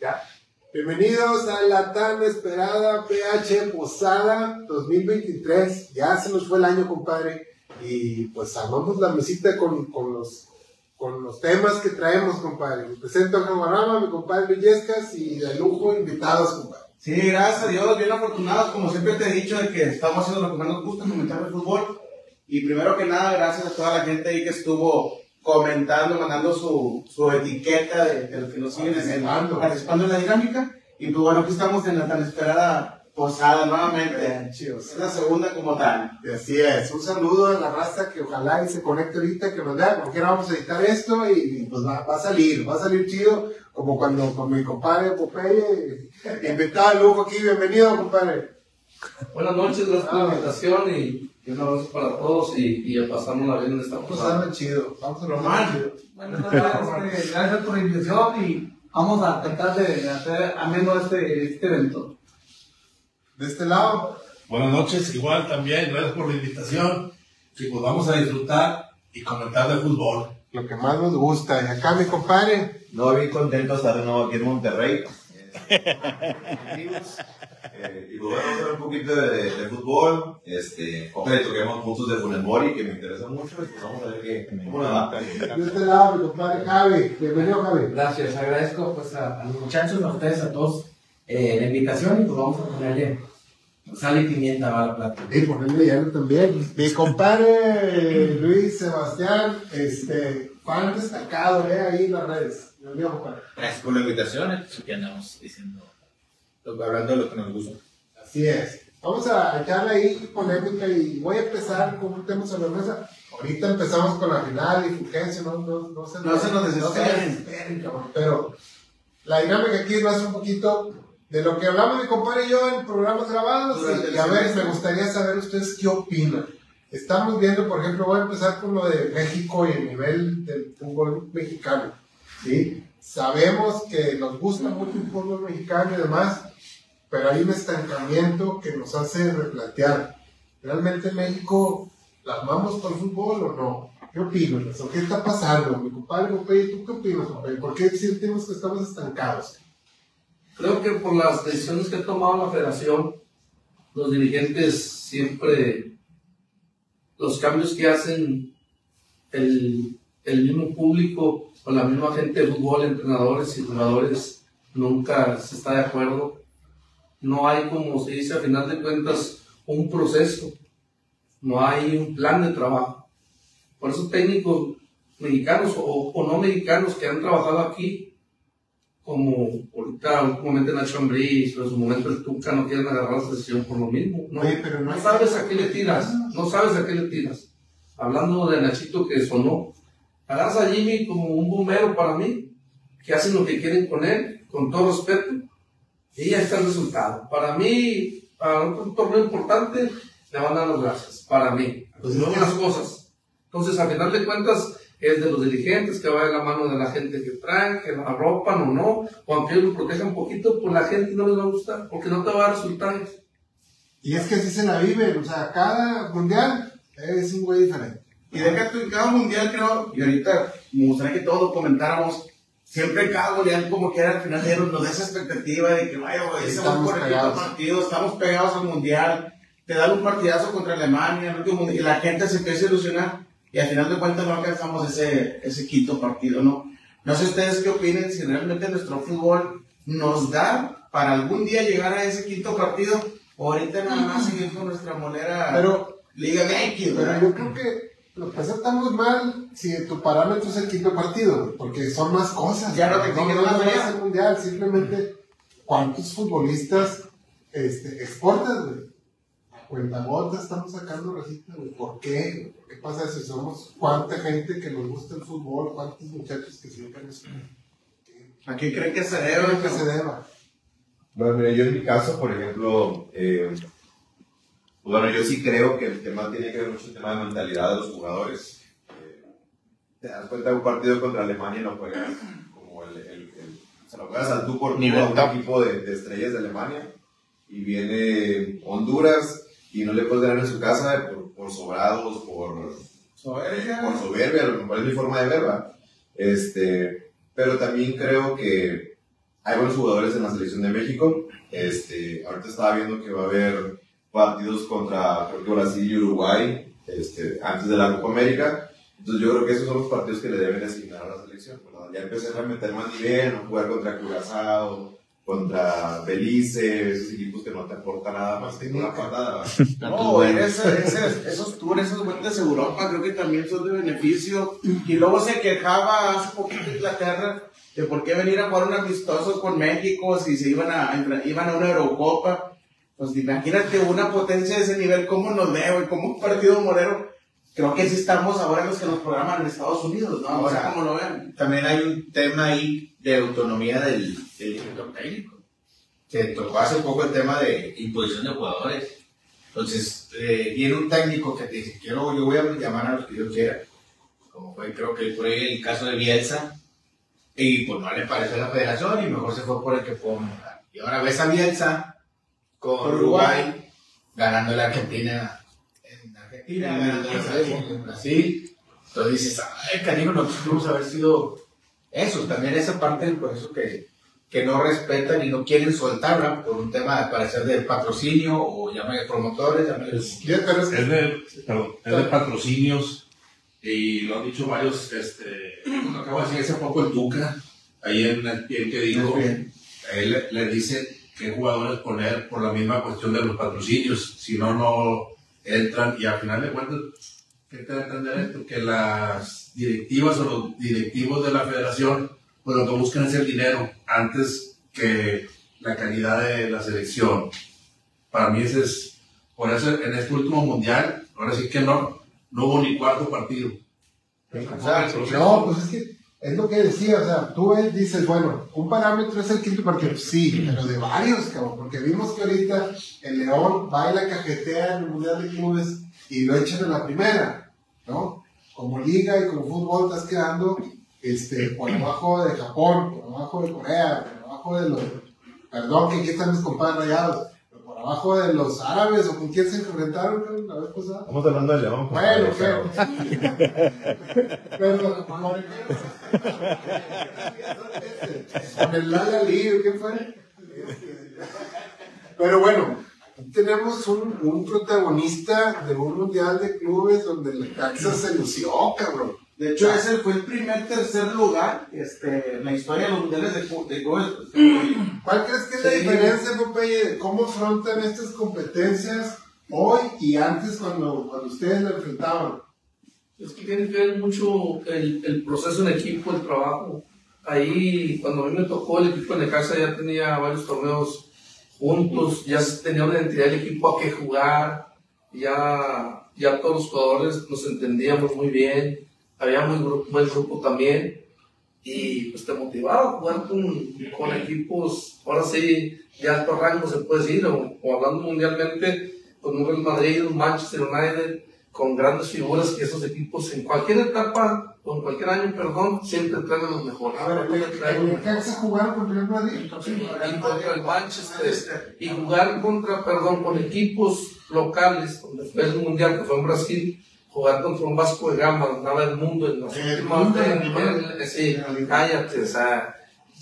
Ya. Bienvenidos a la tan esperada PH Posada 2023. Ya se nos fue el año, compadre. Y pues armamos la mesita con, con los, con los temas que traemos, compadre. Me presento a Camarama, mi compadre Villescas y de lujo invitados, compadre. Sí, gracias a Dios, bien afortunados, como siempre te he dicho, de que estamos haciendo lo que más nos gusta, comentar el fútbol. Y primero que nada, gracias a toda la gente ahí que estuvo comentando, mandando su, su etiqueta de, de los que nos siguen en, Participando. participando en la dinámica. Y pues bueno, aquí estamos en la tan esperada posada nuevamente. Es la segunda como tal. Y así es, un saludo a la raza que ojalá y se conecte ahorita, que nos vea, porque ahora vamos a editar esto y, y, pues va, va a salir, va a salir chido, como cuando con mi compadre Popeye, invitado de lujo aquí, bienvenido compadre. Buenas noches, gracias por la invitación y, y un abrazo para todos y, y a pasárnosla bien en esta Pues posada. anda chido, vamos a chido. Bueno, gracias, gracias por la invitación y vamos a tratar de hacer ameno este, este evento. De este lado, Buenas noches, igual también, gracias por la invitación. Y pues vamos a disfrutar y comentar de fútbol. lo que más nos gusta, y acá mi compadre, No, bien contento de estar de nuevo aquí en Monterrey. Eh, y pues bueno, vamos a hablar un poquito de, de fútbol. Este, ojalá y toquemos puntos de Funes Mori, que me interesa mucho. Y pues vamos a ver qué, cómo nos va. de este lado mi compadre Javi, bienvenido Javi. Gracias, agradezco pues a, a los muchachos, a ustedes, a todos eh, la invitación y pues vamos a ponerle sal y pimienta a la plata. Y ponerle hielo también. Mi compadre Luis Sebastián, este, fan destacado, eh, ahí en las redes. Bienvenido compadre. Gracias por la invitación, entonces aquí andamos diciendo, hablando de lo que nos gusta. Así es. Vamos a echarle ahí polémica y voy a empezar con un tema sobre la mesa. Ahorita empezamos con la final y Fulgencio, no, no, no se, No se nos desesperen. desesperen, cabrón. Pero la dinámica aquí va a ser un poquito de lo que hablamos mi compadre y yo en programas grabados. Y, y a ver, me gustaría saber ustedes qué opinan. Estamos viendo, por ejemplo, voy a empezar con lo de México y el nivel del fútbol mexicano. ¿sí? Sabemos que nos gusta mucho el fútbol mexicano y demás, pero hay un estancamiento que nos hace replantear. ¿Realmente México la amamos por fútbol o no? ¿Qué opinas? ¿O qué está pasando? Mi compadre Popeye, ¿tú qué opinas, compadre? ¿Por qué sentimos que estamos estancados? Creo que por las decisiones que ha tomado la federación, los dirigentes siempre, los cambios que hacen el, el mismo público o la misma gente de fútbol, entrenadores y jugadores, nunca se está de acuerdo. No hay, como se dice, a final de cuentas, un proceso, no hay un plan de trabajo. Por eso técnicos mexicanos o, o no mexicanos que han trabajado aquí, como ahorita últimamente Nacho Ambriz, o en su momento el Tuca, no quieren agarrar la sesión por lo mismo. No, Oye, pero no sabes a qué le tiras, no sabes a qué le tiras. Hablando de Nachito que sonó, agarras a Jimmy como un bombero para mí, que hacen lo que quieren con él, con todo respeto, y ya está el resultado. Para mí, para un torneo importante, le van a dar las gracias, para mí. Pues no las cosas. Entonces, al final de cuentas, es de los dirigentes que va de la mano de la gente que traen, que la arropan o no, o aunque ellos lo protejan un poquito, pues la gente no les va a gustar, porque no te va a dar resultados. Y es que así se la viven, o sea, cada mundial es un güey diferente. Y deja tú en cada mundial, creo, y ahorita me gustaría que todos lo comentáramos. Siempre en cada mundial, como que al final de nos da esa expectativa de que, vaya, güey, ese Estamos por el pegados. partido, estamos pegados al mundial, te dan un partidazo contra Alemania, el último mundial, y la gente se empieza a ilusionar, y al final de cuentas no alcanzamos ese, ese quinto partido, ¿no? No sé ustedes qué opinen, si realmente nuestro fútbol nos da para algún día llegar a ese quinto partido, o ahorita nada más seguir con nuestra monera Pero, Liga MX, pero ¿verdad? yo creo que lo que estamos mal si tu parámetro es el quinto partido, porque son más cosas. Ya no te no, más no allá. es el mundial, simplemente cuántos futbolistas este, exportas, güey. A cuentagotas estamos sacando recita, güey. ¿Por qué? ¿Por qué pasa eso? Somos cuánta gente que nos gusta el fútbol, cuántos muchachos que siempre eso. ¿A qué creen que se deba? Bueno, mira, yo en mi caso, por ejemplo, eh, bueno, yo sí creo que el tema tiene que ver mucho el tema de mentalidad de los jugadores. Eh, te das cuenta de un partido contra Alemania y lo juegas como el, el, el- se lo juegas al tú por tú Nivel a un equipo de, de estrellas de Alemania y viene Honduras y no le puedes ganar en su casa por, por sobrados, por, Soberbia. por soberbia, a lo mejor es mi forma de verla. Este, pero también creo que hay buenos jugadores en la selección de México. Este, ahorita estaba viendo que va a haber partidos contra creo que Brasil y Uruguay este, antes de la Copa América. Entonces yo creo que esos son los partidos que le deben asignar a la selección. ¿verdad? Ya empezar a meter más nivel, no jugar contra Curazao, contra Belice, esos equipos que no te aportan nada más que una patada. No, ese- ese- esos tours, esas vueltas a Europa, creo que también son de beneficio. Y luego se quejaba hace poquito Inglaterra de por qué venir a jugar un amistoso con México si se iban a, iban a una Eurocopa. Pues imagínate una potencia de ese nivel, ¿cómo nos veo? Y como un partido morero. Creo que sí estamos ahora los que nos programan en Estados Unidos, ¿no? No sé Ahora. cómo lo ven. También hay un tema ahí de autonomía del, del director técnico. Se tocó hace poco el tema de imposición de jugadores. Entonces, eh, viene un técnico que te dice, quiero, yo voy a llamar a los que yo quiera. Como fue, creo que por ahí el caso de Bielsa. Y pues no le pareció a la federación y mejor se fue por el que pudo mejorar. Y ahora ves a Bielsa con Con Uruguay, Uruguay. ganando la Argentina en Argentina, ganando en Brasil. Entonces dices, ay, cariño, nosotros pudimos haber sido eso, también esa parte, por eso que, que no respetan y no quieren soltarla por un tema de parecer de patrocinio o llame promotores, llame Sí, pero es- Es de, perdón, es de patrocinios y lo han dicho varios, este, lo acabo de decir hace poco el Tuca, ahí en el pie que digo, él le- le dice qué jugadores poner por la misma cuestión de los patrocinios, si no, no entran y al final de cuentas, ¿qué te da a entender esto? Que las directivas o los directivos de la federación, pues lo que buscan es el dinero antes que la calidad de la selección. Para mí ese es, por eso en este último mundial, ahora sí que no, no hubo ni cuarto partido. No, pues es que es lo que decía, o sea, tú dices, bueno, un parámetro es el quinto partido, sí, pero de varios, cabrón, porque vimos que ahorita el León va y cajetea en el Mundial de Clubes y lo echan en la primera, ¿no? Como liga y como fútbol estás quedando este, por abajo de Japón, por abajo de Corea, por abajo de los, perdón que aquí están mis compadres rayados, pero por abajo de los árabes o con quién se enfrentaron la vez pasada. Estamos hablando de León. Bueno, pero. Pero, con el Lala Lee, ¿qué fue? Pero bueno, tenemos un, un protagonista de un mundial de clubes donde la Caxa se lució, cabrón. De hecho, ese fue el primer tercer lugar este, en la historia de los mundiales de, de clubes. ¿Cuál crees que es la diferencia, Popeye, de cómo afrontan estas competencias hoy y antes cuando, cuando ustedes la enfrentaban? Es que tiene que ver mucho el, el proceso en equipo, el trabajo. Ahí, cuando a mí me tocó el equipo de casa, ya tenía varios torneos juntos, ya tenía una identidad del equipo a qué jugar, ya, ya todos los jugadores nos entendíamos muy bien, había muy gru- buen grupo también, y pues te motivaba a jugar con, con equipos, ahora sí, de alto rango se puede decir, o, o hablando mundialmente, con un Real Madrid, un Manchester United, con grandes figuras que esos equipos en cualquier etapa o en cualquier año, perdón, siempre traen a los mejores. A ver, Siempre traen a ¿en los el jugaron contra el Madrid? y contra el Manchester y jugar contra, perdón, con equipos locales, donde fue el mundial que fue en Brasil, jugar contra un Vasco de Gama, andaba el mundo en las El últimas en- sí, cállate, o sea,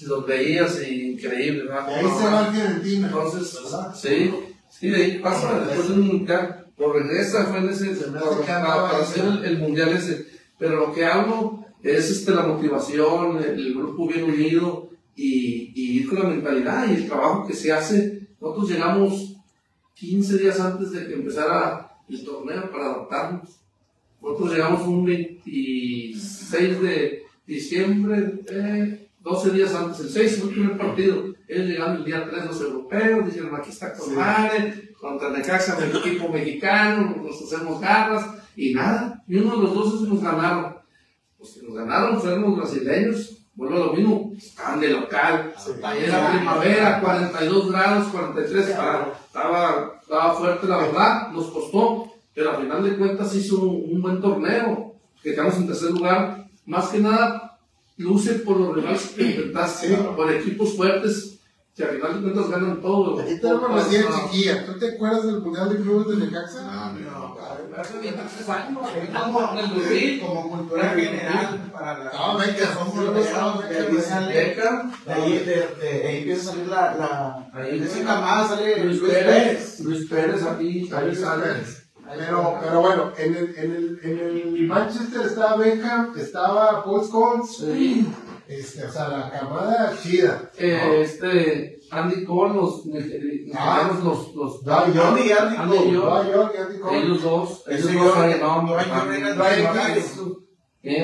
los veías y increíble, ¿verdad? Ahí se va Argentina. Entonces, sí, sí, de ahí pasa, después del mundial, lo regresa, fue en ese, para, hacer el, el mundial ese. Pero lo que hablo es este, la motivación, el, grupo bien unido y, y ir con la mentalidad y el trabajo que se hace. Nosotros llegamos 15 días antes de que empezara el torneo para adaptarnos. Nosotros llegamos un 26 de diciembre, eh, 12 días antes, el 6 fue el primer partido. Ellos llegaron el día 3 los europeos, dijeron aquí está con madre, contra Necaxa, el equipo mexicano, nos hacemos garras, y nada, ni uno de los dos nos ganaron. Los que nos ganaron fueron los brasileños, vuelvo a lo mismo, estaban de local, era primavera, 42 grados, 43, estaba, estaba, estaba fuerte la verdad, nos costó, pero al final de cuentas hizo un, un buen torneo, que quedamos en tercer lugar, más que nada luce por los rivales que enfrentaste, por equipos fuertes Si al final de cuentas ganan todo. Aquí tenemos recién chiquilla. ¿Tú te acuerdas del Mundial de Clubes de Necaxa? No, no. Hace 23 años, en el 2000. Como cultura general para la. No, venga, somos sí. Beca, De ahí, empieza a salir la. Ahí empieza. camada sale Luis Pérez. Luis Pérez aquí, ahí sale. Pero, pero bueno, en el, en el, en el Manchester estaba Beckham, estaba Paul Scholes, Sí. este, o sea, la camada chida. Eh, este, Andy Cole, los nigeri- Ah. los, los, Andy, Cole. Andy Cole. ellos dos, ellos dos no,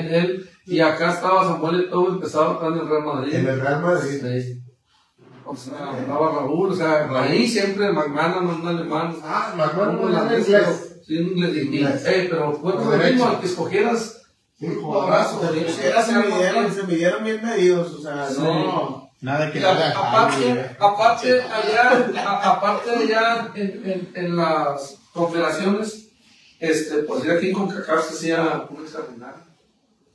él, y acá estaba Samuel Eto'o, empezaba acá en el Real Madrid. En el Real Madrid. Sí. O sea, andaba Raúl, o sea, ahí siempre McMahon, un alemán. Ah, McMahon era holandés, inglés. Sí, un inglés. y- y- Inglés. eh, pero fue Por lo mismo al que escogieras. Sí, que se midieron, se midieron bien medidos, o sea, Sí. no. Nada que aparte, aparte allá, a- aparte allá en, en, en las confederaciones, este, pues ya aquí con CACAF se hacía un extraordinario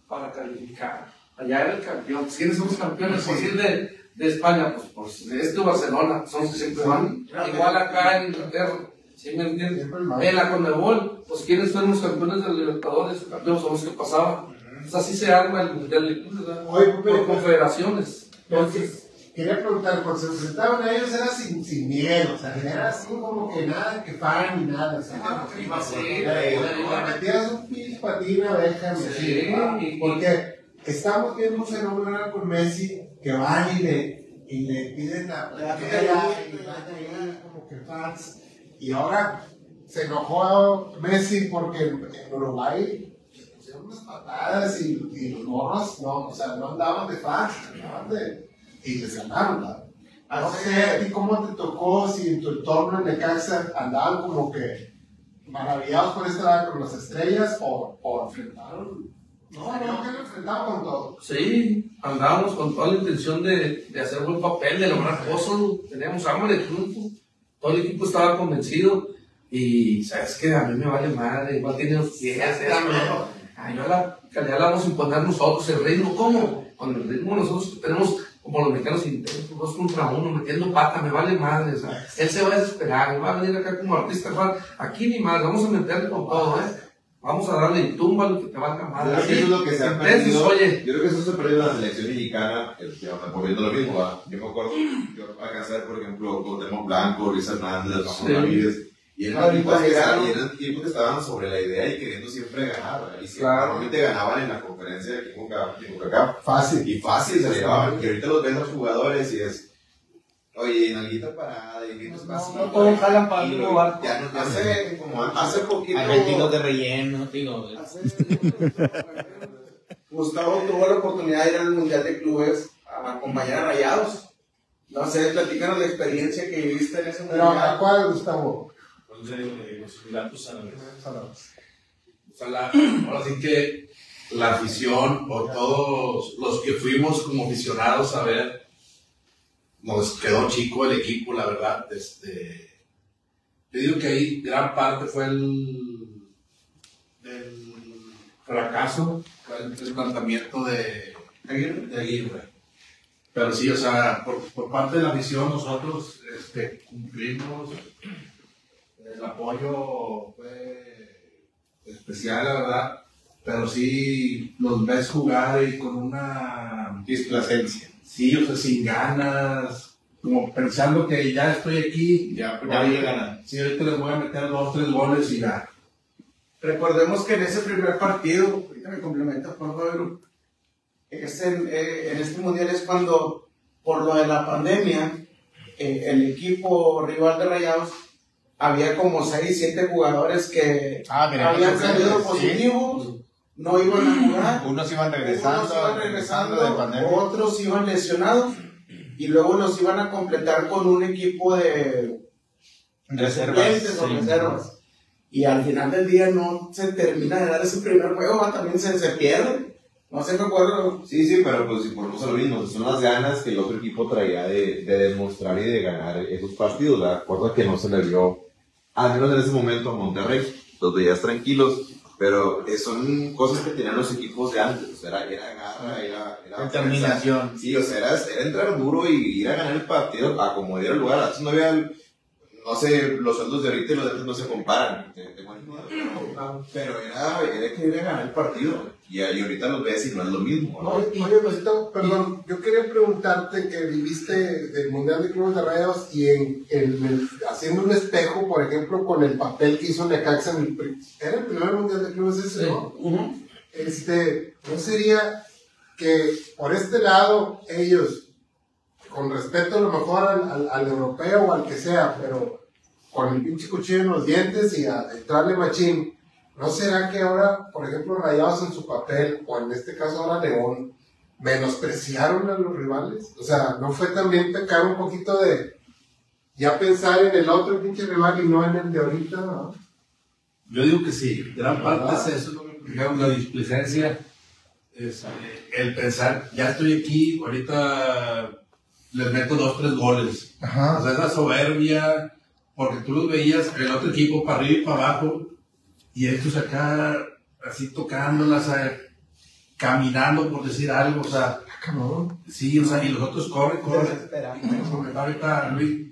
para calificar. Allá era el campeón. ¿Quiénes son los campeones? Por decir de, de España, pues, pues este Barcelona, son los que siempre van. Igual acá en Inglaterra, ¿sí me entiendes? Más. En la Conmebol, pues ¿quiénes fueron los campeones de Libertadores? Los campeones son los que pasaban. Pues así se arma el Mundial de Clubes, ¿verdad? Por confederaciones. Entonces, quería preguntar, cuando se enfrentaban a ellos era sin, sin miedo, o sea, era así como que nada, que fan ni nada, o sea, Sí, le metías un pinche patín a Beckham y así, Sí, ¿no? y- porque estamos viendo un fenómeno ahora con Messi que van y le, y le piden la playera cariñito, y le van dan ahí como que fans, y ahora se enojó Messi porque en Uruguay le pusieron unas patadas y, y los morros no, o sea, no andaban de fans, andaban de, y les ganaron, ¿verdad? No sé, ¿a ti cómo te tocó si en tu entorno en Necaxa andaban como que maravillados por estar con las estrellas o, o enfrentaron? No, no, que lo enfrentaban con todo. Sí, andábamos con toda la intención de, de hacer buen papel, de lograr cosas, teníamos hambre de triunfo, todo el equipo estaba convencido y sabes que a mí me vale madre, igual tiene esto, Ay, yo la calidad la vamos a imponer nosotros, el ritmo, ¿cómo? Con el ritmo nosotros tenemos como los mexicanos intentos, dos contra uno, metiendo pata, me vale madre, sea, él se va a desesperar, él va a venir acá como artista, aquí ni más, vamos a meterle con todo, ¿eh? Vamos a darle y tumba lo que te valga madre. creo que eso es lo que se ha Entonces, perdido. oye, Yo creo que eso se ha perdido en la selección mexicana, volviendo lo mismo. ¿va? Yo me acuerdo, yo alcancé a ver, por ejemplo, Cuauhtémoc Blanco, Luis Hernández, Ramón Sí. Ramírez, y eran equipos, que, que estaban sobre la idea y queriendo siempre ganar. ¿verdad? Y siempre Claro. normalmente ganaban en la conferencia de Kimuka Fácil. y fácil se llevaban. Y ahorita los ves a los jugadores y es, oye, nalguita parada y gritos pasito. no todos jalan para el barco. Ya no, ya Hace, como hace poquito. Argentinos de relleno, digo. hace- Gustavo tuvo la oportunidad de ir al Mundial de Clubes a acompañar a Rayados. No sé, platícanos la experiencia que viviste en ese Pero ¿a Mundial. cuál, Gustavo? los Emiratos Árabes. O sea, la- ahora sí que la afición o todos los que fuimos como aficionados a ver, nos quedó chico el equipo, la verdad. Este, te digo que ahí gran parte fue el fracaso, fue el, el planteamiento de, de Aguirre. Pero sí, o sea, por, por parte de la afición nosotros este, cumplimos el apoyo fue especial, la verdad. Pero sí los ves jugar y con una Displacencia. Sí, o sea, sin ganas, como pensando que ya estoy aquí, Ya, ya voy a ganar. sí, ahorita les voy a meter dos, tres goles y ya. Recordemos que en ese primer partido, ahorita me complementa por favor, es en, eh, en este mundial es cuando, por lo de la pandemia, eh, el equipo rival de Rayados había como 6, 7 jugadores que Ah, mira, habían salido sí. No iban a jugar. Unos iban regresando, Unos iban regresando regresando, otros iban lesionados y luego los iban a completar con un equipo de o sí. reservas. Y al final del día no se termina de dar ese primer juego, también se, se pierde. No sé qué acuerdo. Sí, sí, pero pues si volvemos a lo mismo, son las ganas que el otro equipo traía de, de demostrar y de ganar esos partidos, la cosa que no se le vio, al menos en ese momento a Monterrey, los veías tranquilos, Pero eh, son cosas que tenían los equipos de antes. O sea, era, era garra, era, era Determinación. Sí, o sea, era, era entrar duro y ir a ganar el partido a como diera lugar. Antes no había, no sé, los sueldos de ahorita y los de antes no se comparan. te- te cuento, Pero, era, era que ir a ganar el partido. Y, y ahorita los ves y no es lo mismo. ¿no? Oye, Luisito, perdón, yo quería preguntarte que viviste del Mundial de Clubes de Rayados y en, en el- haciendo un espejo, por ejemplo, con el papel que hizo Necaxa en el... Era el primer Mundial de Clubes ese, ¿no? Este, ¿no sería que por este lado ellos, con respeto a lo mejor al, al- al europeo o al que sea, pero con el pinche cuchillo en los dientes y a entrarle machín, ¿no será que ahora, por ejemplo, Rayados en su papel, o en este caso ahora León, menospreciaron a los rivales? O sea, ¿no fue también pecar un poquito de ya pensar en el otro pinche rival y no en el de ahorita? ¿no? Yo digo que sí, gran parte es eso, la displicencia, es, el pensar, ya estoy aquí, ahorita les meto dos, tres goles. O sea, esa soberbia, porque tú los veías, el otro equipo para arriba y para abajo, y estos acá, así tocándolas, caminando por decir algo, o sea, Cabrón. sí, o sea, y los otros corren, corren. Ahorita, Luis,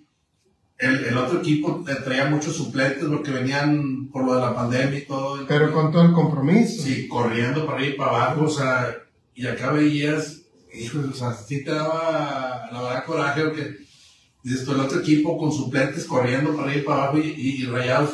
el, el otro equipo traía muchos suplentes porque venían por lo de la pandemia y todo. Pero con todo el compromiso. Sí, corriendo para arriba y para abajo, o sea, y acá veías, hijo, o sea, sí te daba, la verdad, coraje, porque dices tú, el otro equipo con suplentes corriendo para arriba y para abajo y, y- y rayados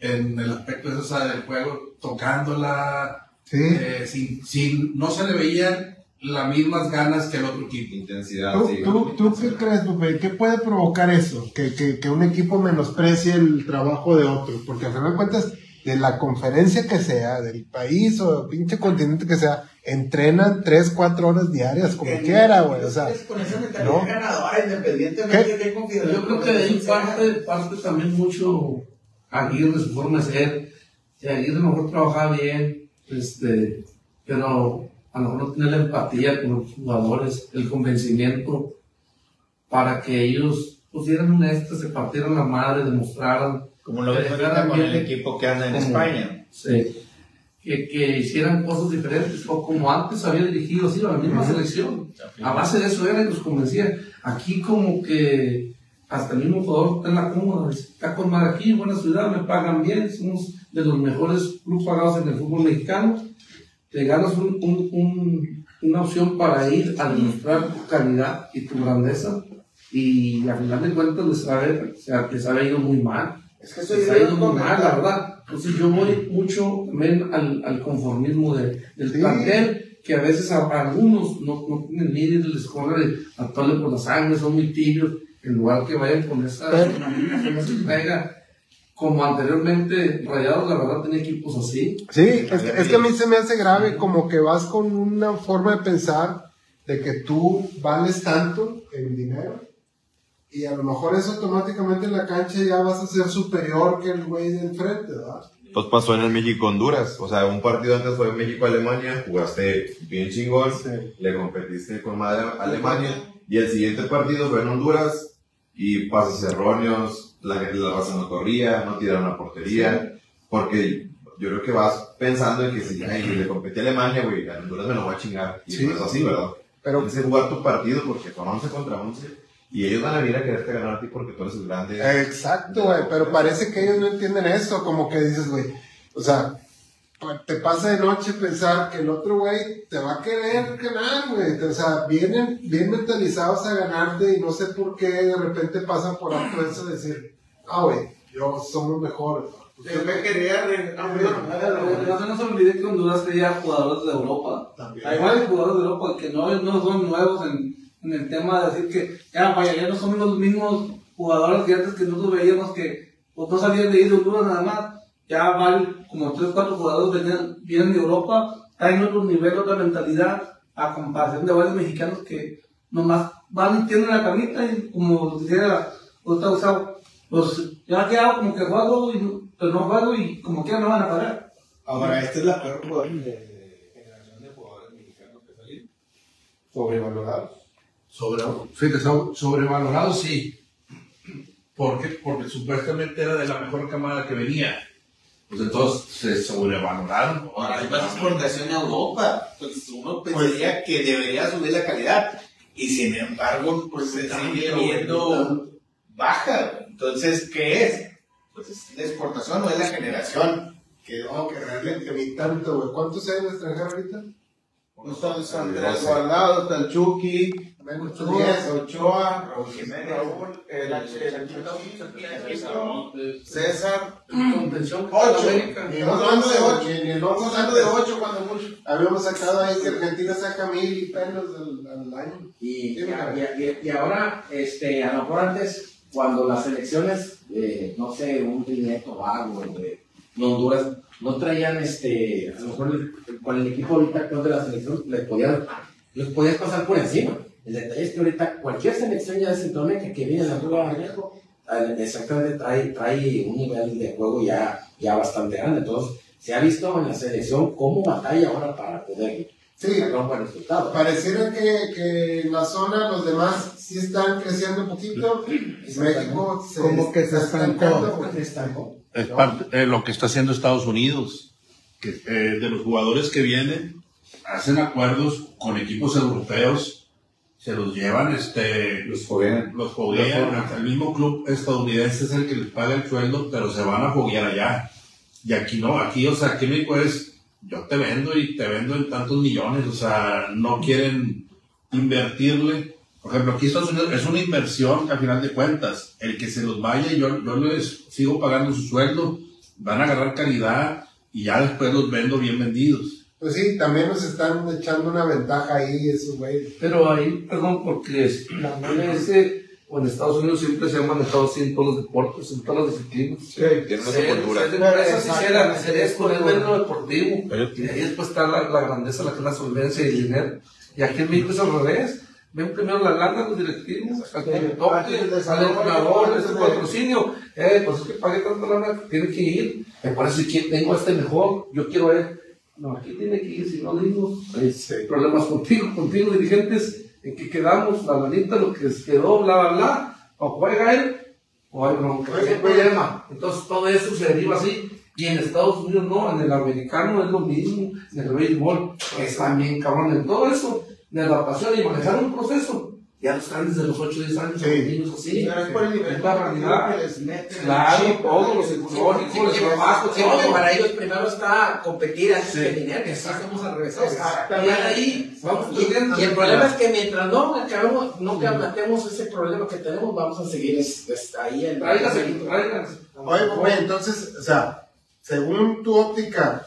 en el aspecto sea, del juego, tocándola, Sí. eh, sin, sin, no se le veían las mismas ganas que el otro equipo. Intensidad, ¿Tú, sí. tú, tú qué crees, Lupe? ¿Qué puede provocar eso? Que, que, que un equipo menosprecie el trabajo de otro. Porque al final de cuentas, de la conferencia que sea, del país o pinche continente que sea, entrenan 3, 4 horas diarias, como quiera, güey. O sea, con esa mentalidad ¿no? ganadora, independientemente ¿Qué? de qué. Yo creo que de ahí parte, parte también mucho Aguirre, su forma de ser. Si Aguirre a lo mejor trabajaba bien, este, pero a lo mejor no tenía la empatía con los jugadores, el convencimiento para que ellos pusieran un se partieran la madre, demostraran Como lo ves que ahorita con el equipo que anda en como- España. sí, que, que hicieran cosas diferentes, o como antes había dirigido así, la misma selección. A base de eso era y los convencía. Aquí como que hasta el mismo jugador está en la cómoda, está con madre aquí, buena ciudad, me pagan bien, somos de los mejores clubes pagados en el fútbol mexicano. Te ganas un- un- un- una opción para ir a demostrar tu calidad y tu grandeza y al final de cuentas les sea, les ha ido muy mal. Es que ido muy mal, la verdad. Entonces yo voy mucho también al, al conformismo de, del Sí. plantel, que a veces a, a algunos no, no tienen líderes, les corre a tole por la sangre, son muy tibios, en lugar que vayan con esa entrega. Como anteriormente, Rayados, la verdad, tenía equipos así. Sí, es que, es que a mí se me hace grave como que vas con una forma de pensar de que tú vales tanto en dinero y a lo mejor eso automáticamente en la cancha ya vas a ser superior que el güey de enfrente, ¿verdad? Pues pasó en el México-Honduras. O sea, un partido antes fue México-Alemania, jugaste bien chingón, le competiste con madre Alemania. Y el siguiente partido fue en Honduras y pases erróneos, la, la raza no corría, no tiraron a portería. Porque yo creo que vas pensando en que si ay, le competí a Alemania, güey, a Honduras me lo voy a chingar. Y Sí. no es así, ¿verdad? Pero Tienes que jugar tu partido porque son 11 contra 11 y ellos van a venir a quererte ganar a ti porque tú eres el grande. Exacto, güey, pero parece que ellos no entienden eso, como que dices, güey, o sea, pa- te pasa de noche pensar que el otro güey te va a querer ganar, güey, o sea, vienen bien mentalizados a ganarte y no sé por qué de repente pasan por alto eso de decir, ah, güey, yo somos mejores. ¿no? Yo me quería. No se nos olvide que Honduras tenía jugadores de Europa. Hay varios jugadores de Europa que no, no son nuevos en, en el tema de decir que ya, vaya, ya no son los mismos jugadores que antes que nosotros veíamos que pues, no salían de ir de nada más. Ya van como 3, 4 jugadores venían, vienen de Europa, traen otro nivel, otra mentalidad, a comparación de varios mexicanos que nomás van tienen la camita y como decía otra Gustavo, pues ya que hago como que juego, y, pero no juego y como que no van a parar. Ahora, esta es la peor jugadora de, de generación de jugadores mexicanos que salieron. Sobrevalorados. Sobre, fíjate, sobrevalorado sí. ¿Por qué? Porque supuestamente era de la mejor camada que venía. pues entonces se sobrevaloraron. Ahora hay más exportación a Europa, pues uno pensaría que debería subir la calidad y sin embargo pues se sigue viendo baja. Entonces, ¿qué es? Pues es la exportación o es la generación. Que, No, que realmente ni tanto, güey. ¿Cuántos hay en el extranjero ahorita? Está el Andrés Guardado, está el Chucky, Ochoa, 10. Ochoa, Raúl Jiménez, Raúl, el, el- César. Contención Ocho. Estamos hablando de ocho. el hablando de ocho cuando mucho. Habíamos sacado ahí que Argentina saca mil y pelos al, año. Y, y, y- y ahora, este, a lo mejor antes, cuando las elecciones, eh, no sé, un y Tobago, de, de Honduras, no traían, este, a lo mejor el- con el equipo ahorita actual de la selección, les podían, les podías pasar por encima. El detalle es que ahorita cualquier selección ya de Centroamérica que viene a la Liga de eh, exactamente trae, trae un nivel de juego ya, ya bastante grande. Entonces, se ha visto en la selección cómo batalla ahora para poder Sí, sacar un buen resultado. pareciera que, que en la zona los demás sí están creciendo un poquito. México se, Como que se estancó. estancando. Es parte de lo que está haciendo Estados Unidos, que eh, de los jugadores que vienen, hacen acuerdos con equipos europeos, se los llevan, este, Los foguean. los foguean, el mismo club estadounidense es el que les paga el sueldo, pero se van a foguear allá. Y aquí no, aquí, o sea, aquí México es, yo te vendo y te vendo en tantos millones, o sea, no quieren invertirle. Por ejemplo, aquí Estados Unidos es una inversión que a final de cuentas, el que se los vaya, yo, yo les sigo pagando su sueldo, van a agarrar calidad y ya después los vendo bien vendidos. Pues sí, también nos están echando una ventaja ahí esos güeyes. Pero ahí, perdón, porque la MLS o en Estados Unidos siempre se ha manejado así en todos los deportes, en todas las disciplinas. Tiene una Ser- cultura. ser empresas hicieran hacer esto, es deportivo. Y ahí después está la, la grandeza, la, que es la solvencia y el dinero. Y aquí en México es al revés. Ven primero la lana, los directivos, al que le toque, al entrenador, este patrocinio. Eh, pues es que pagué tanta lana, tiene que ir. Me parece que tengo este mejor, yo quiero ver. No, aquí tiene que ir, si no digo, hay problemas contigo, contigo, dirigentes, en que quedamos, la lanita, lo que quedó, bla, bla, bla, o juega él, o hay bronca, hay problema. Entonces todo eso se deriva así. Y en Estados Unidos no, en el americano es lo mismo, en el béisbol, es también cabrón, en todo eso, de adaptación y manejar un proceso. Ya están desde los 8 o 10 años, Sí. los niños así. Pero es por el nivel realidad. que les meten. Claro, todos los Sí, psicológicos, sí, el trabajo, sí, porque todo. para ellos primero está competir antes Sí. que el dinero, que así somos al revés. Y ahí vamos Y- el problema es que mientras no acabemos, no matemos ese problema que tenemos, vamos a seguir es- es ahí en Tráiganse, tráiganse. Oye, güey, entonces, o sea, según tu óptica,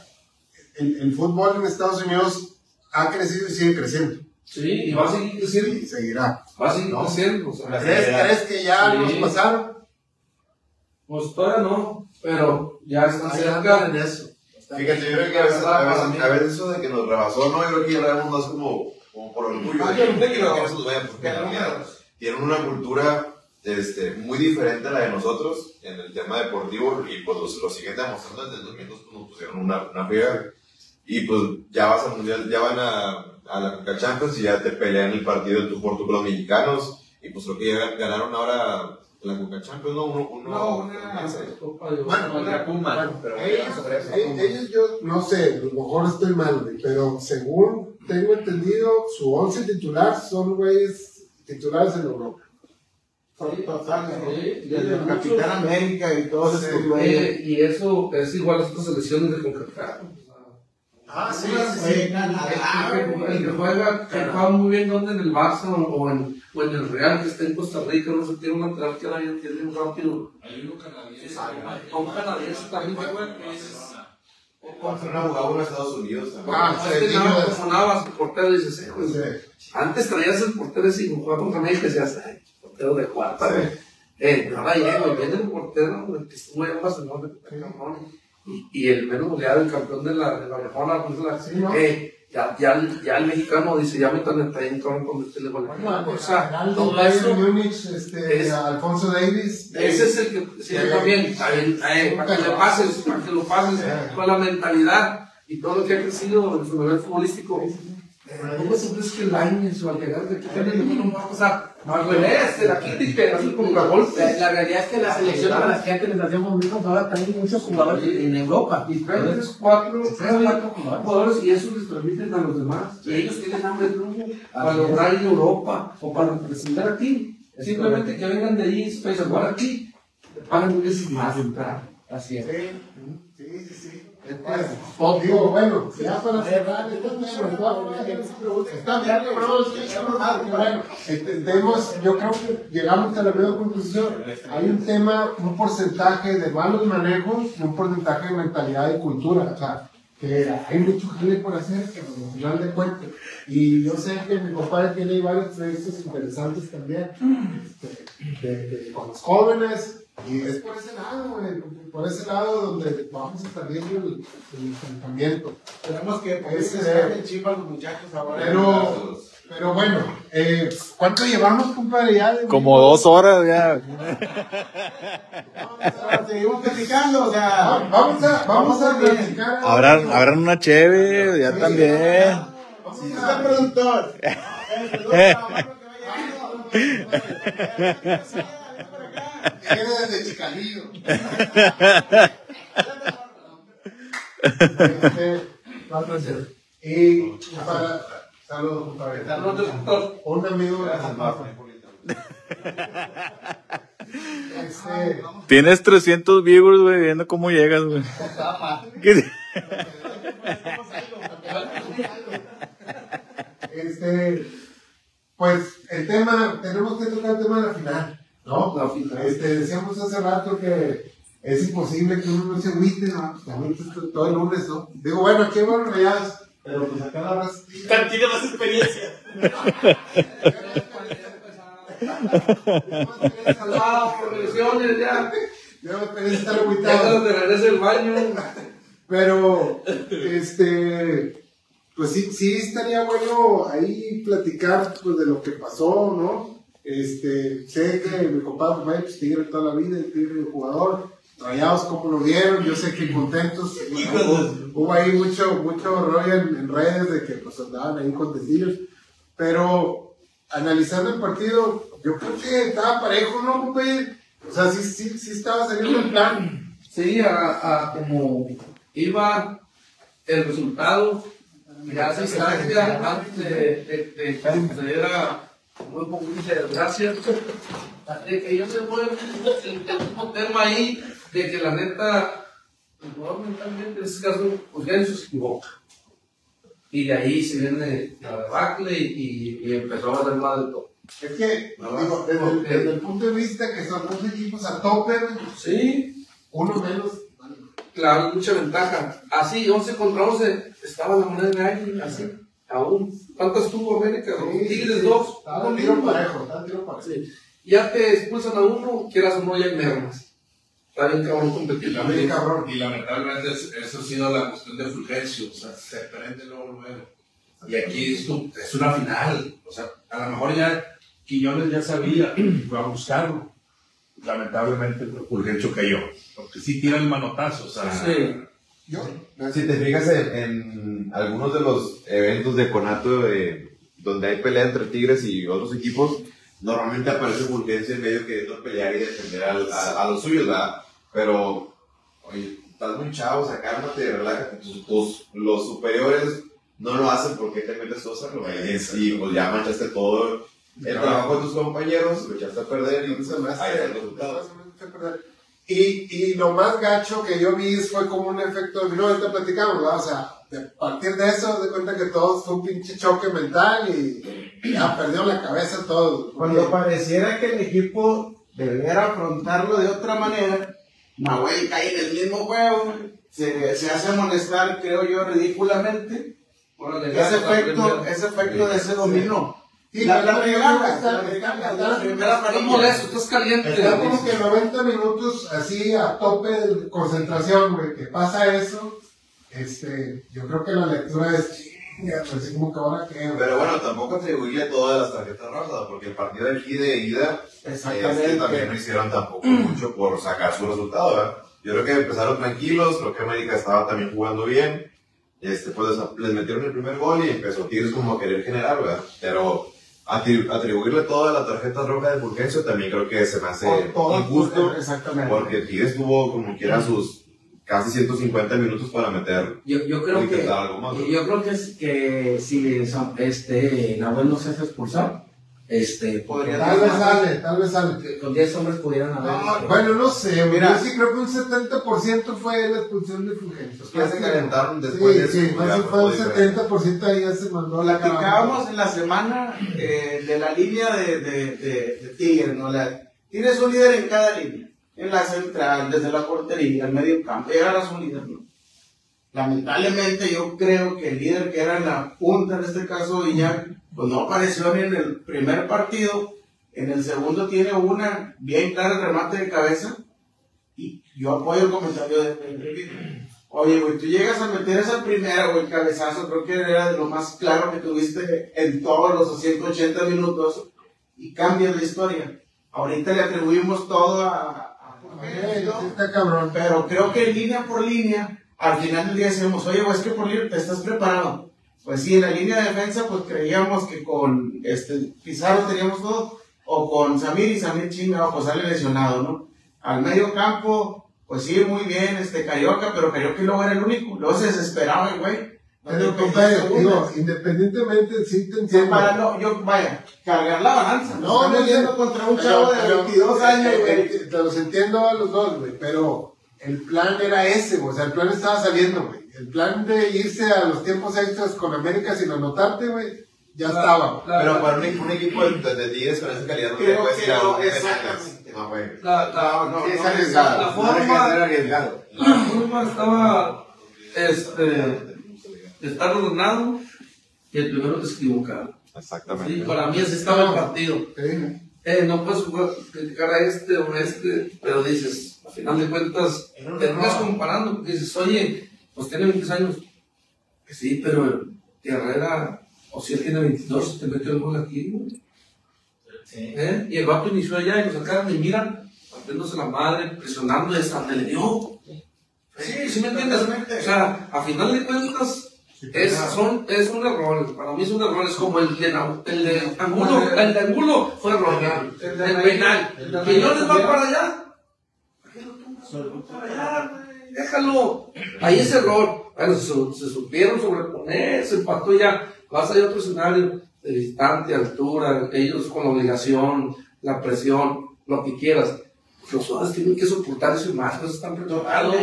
el, el fútbol en Estados Unidos ha crecido y sigue creciendo. Sí, y va a seguir creciendo. Y seguirá. Va a seguir No. creciendo. O sea, ¿Crees, crees que ya Sí. nos pasaron? pues todavía no, pero ya están cerca. en eso. Fíjate, yo creo que a veces, a veces, a veces eso de que nos rebasó, no, yo creo que ya lo vemos más como, como por orgullo. Ah, de que de que no porque Que en no, realidad tienen una cultura este, muy diferente a la de nosotros en el tema deportivo y pues los- lo siguen demostrando desde el 2002 pues, nos pusieron una, una friega. y pues ya vas al mundial, ya van a, a la Coca Champions y ya te pelean el partido tú por tú con los mexicanos y pues creo que ya ganaron ahora la Coca Champions, ¿no? Uno, uno, No, una- Copa de Oro. Bueno, Contra Puma. pero Ellos, yo no sé, a lo mejor estoy mal, pero según tengo entendido, su once titular son güeyes titulares en Europa. ¿no? Sí, Desde el muchos- Capitán América y todos estos güeyes. Eh, y eso es igual a estas selecciones de CONCACAF. Ah, sí, sí, El que- el juega, que juega muy bien donde en el Barça o, en, o en el Real, que está en Costa Rica, no sé, tiene un lateral que ahora bien rápido. Hay uno canadiense. Un canadiense también juega. Contra una jugada en Estados Unidos también. Ah, Ah, sí, es que digo, nada, como Navas, el portero, dices, eh, pues, Sí. antes traías el portero ese y jugaba contra México y decías, ay, portero de cuarta, Sí. güey. Eh, ahora llega y viene el portero, güey, que estuvo en Barcelona, cabrón. Y, el menos goleado, el campeón de la, de la Sí, ¿no? eh, ya, ya, el- ya el mexicano dice, ya metan el tren, cabrón, con gol. Bueno, O sea, todo eso, Múnich, este, es- Alfonso Davis. ese es el que sí, también, eh, eh, para que le pases, para que lo pases con la mentalidad y todo lo que ha crecido en su nivel futbolístico. ¿Cómo sientes que el año o al llegar de aquí no va a pasar? Al revés, de la quita y pegas el contragolpe. La, la realidad es que la selección a la gente les hacemos muy ahora también muchos jugadores en Europa. Y traen tres, cuatro, tres, cuatro jugadores y eso les transmiten a los demás. Y ellos tienen hambre de triunfo para lograr en Europa o para representar aquí. Simplemente que vengan de ahí, para jugar aquí, pagan veces más. Así es. Sí, sí, sí. Pues, digo, bueno, ya para cerrar, está bien, bueno, entendemos, yo creo que llegamos a la misma conclusión. Hay un tema, un porcentaje de malos manejos y un porcentaje de mentalidad y cultura. O sea, que hay mucho jale por hacer, que al final de cuentas. Y yo sé que mi compadre tiene varios proyectos interesantes también, este, de, de, con los jóvenes, y es por ese lado, güey, por ese lado donde vamos a estar viendo el, el enfrentamiento. Tenemos que Ese- el chip a los muchachos ahora. Pero, pero bueno, eh, ¿cuánto llevamos, compadre? Ya de- Como dos horas ya. Seguimos platicando, o sea. Vamos a, vamos a platicar. Habrán, habrán una cheve, ya también. Vamos Sí, a- está productor. Viene desde Chicalillo. Y para. Saludos, compadre. Saludos, doctor. Un amigo de Este, Tienes 300 viewers, güey, viendo cómo llegas, güey. ¿Qué? este, pues el tema, tenemos que tocar el tema de la final, ¿no? La final. Este, decíamos hace rato que es imposible que uno no se agüite, ¿no? Agüite todo el lunes, ¿no? Digo, bueno, aquí bueno, rayados, pero pues acá la raza. Tiene más experiencia. Ah, por lesiones ya. Yo me esperé estar Ya agüitado. cuando te el baño. Pero, este, pues sí, sí estaría bueno ahí platicar pues, de lo que pasó, ¿no? Este, sé que mi compadre fue pues, Tigre toda la vida, el Tigre jugador, rayados como lo vieron, yo sé que contentos, hubo, hubo ahí mucho, mucho rollo en, en redes de que pues andaban ahí contentillos, pero analizando el partido, yo creo que estaba parejo, ¿no, compadre? O sea, sí, sí, sí estaba saliendo el plan. Sí, a, a como iba el resultado, ya se instancia antes de, de, de que sucediera muy poquito de desgracia, de que yo se fue el, el mismo tema ahí, de que la neta, el jugador mentalmente en este caso, pues ya se equivoca. Y de ahí se viene la debacle y, y empezó a hacer más de todo. Es que, digo, desde, el, ok. desde el punto de vista que son dos equipos a tope, Sí, uno menos. Claro, mucha ventaja. Así, 11 contra 11, estaba la moneda en aire, así, aún. ¿Cuántas tuvo América? Sí, Tigres sí, 2. Estaba un tiro parejo, tiro parejo. Sí. Ya te expulsan a uno, quieras o no, ya hay mermas. Está bien cabrón competir. Está bien cabrón. Y lamentablemente es- eso ha sido la cuestión de Fulgencio, o sea, se prende luego, luego. Y aquí es, un- es una final, o sea, a lo mejor ya Quiñones ya sabía, fue a buscarlo. Lamentablemente Fulgencio cayó, porque sí tira el manotazo, o sea, Sí. Yo, Si te fijas en, en algunos de los eventos de Conato eh, donde hay pelea entre Tigres y otros equipos, normalmente aparece Fulgencio en medio queriendo pelear y defender al- a, a los suyos, ¿verdad? Pero, oye, estás muy chavo, o sea, cálmate, relájate. Tus, tus- los superiores no lo hacen porque te metes tú a hacerlo, Y pues ya manchaste todo el trabajo de tus compañeros, lo echaste a perder y se me hace- el resultado. Y, y lo más gacho que yo vi fue como un efecto dominó, ahorita platicamos, ¿verdad? O sea, de- a partir de eso, de cuenta que todos fue un pinche choque mental y ya perdieron la cabeza todos. Cuando pareciera que el equipo debiera afrontarlo de otra manera, Nahuel cae en el mismo juego, se, se hace molestar, creo yo, ridículamente. Ese ya, la efecto, ese efecto de ese dominó. Sí, la, la la molesto, estás caliente. Está como que 90 minutos así a tope de concentración, güey, que pasa eso. Este, yo creo que la lectura es chinga, pues así como que ahora que. Pero bueno, tampoco atribuye todas las tarjetas rojas, porque el partido del ida de ida Exactamente. este, también no hicieron tampoco mucho por sacar su resultado, ¿verdad? Yo creo que empezaron tranquilos, creo que América estaba también jugando bien, este, pues les metieron el primer gol y empezó Tigres como a querer generar, ¿verdad? Pero atribuirle toda la tarjeta roja de Fulgencio también creo que se me hace injusto. exactamente. Porque Tigres tuvo como quiera sus casi 150 minutos para meter Yo, yo creo que intentar algo más. ¿no? yo creo que, es, que si Sam- este Nahuel no se hace expulsar, este Podría Tal vez sale, tal vez sale. con 10 hombres pudieran haber. No, bueno, no sé. Mira. yo sí creo que un 70% fue la expulsión de Fulgencio. Que se calentaron después Sí, de sí, pues, fácil ya fue un fue diferente. 70% ahí ya se mandó la Platicábamos en la semana eh, de la línea de, de, de, de Tigres, ¿no? La- tienes un líder en cada línea. En la central, desde la portería, al medio campo, y agarras un líder, ¿no? Lamentablemente yo creo que el líder que era en la punta, en este caso Iñak, pues no apareció ni en el primer partido. En el segundo tiene una bien clara remate de cabeza. Y yo apoyo el comentario de Pedro. Oye, güey, tú llegas a meter esa primera, güey, cabezazo, creo que era de lo más claro que tuviste en todos los 180 minutos y cambias la historia. Ahorita le atribuimos todo a, a sí está cabrón. pero creo que línea por línea, al final del día decimos, oye, güey, es que por te estás preparado. Pues sí, en la línea de defensa, pues creíamos que con este Pizarro teníamos todo, o con Samir y Samir chinga, pues sale lesionado, ¿no? Al medio campo, pues sí, muy bien, este Carioca, pero Carioca luego era el único, luego se desesperaba el güey. No Pero, compadre, digo, independientemente, sí te entiendo. para no, yo, vaya, cargar la balanza. No, no, yendo no. contra un Pero- chavo de pero- 22 años, güey. Te los entiendo a los dos, güey, pero el plan era ese, güey, o sea, el plan estaba saliendo, güey. El plan de irse a los tiempos extras con América sin anotarte, güey, ya estaba. Pero para un, un equipo de, de Tigres con esa calidad no te Creo puedes que ir a no, un exactamente. No, güey. la- la- No, es arriesgado. la forma- arriesgado. La forma estaba este, estar ordenado y el primero que se equivocara. Exactamente. Sí, para mí así estaba el partido. Sí. Eh, no puedes jugar- criticar a este o a este, pero dices, a final de cuentas, terminas comparando, porque dices, oye, pues tiene 20 años. Que sí, pero Herrera, o si él tiene 22, te metió el gol aquí, güey. ¿Eh? Y el vato inició allá y lo sacaron y mira, partiéndose la madre, presionando y hasta le dio. Sí, ¿sí me entiendes? O sea, a final de cuentas, es, son, es un error. Para mí es un error. Es como el de, el de Angulo. El de Angulo fue error. El de penal. Que no les va para allá. Déjalo. Ahí es error. Bueno, se, se supieron sobreponer, se empató ya. Vas a ir a otro escenario de distante, altura, ellos con la obligación, la presión, lo que quieras. Los jugadores tienen que soportar eso y más, pues están preparados.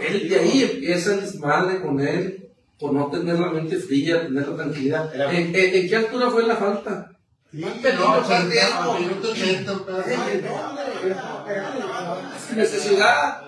Él de ahí empieza el desmadre con él por no tener la mente fría, tener la tranquilidad. Era- ¿En, en, en qué altura fue la falta? Sí, Pero no, no, ochenta, tiempo. minuto ochenta, un pedazo. Sin necesidad,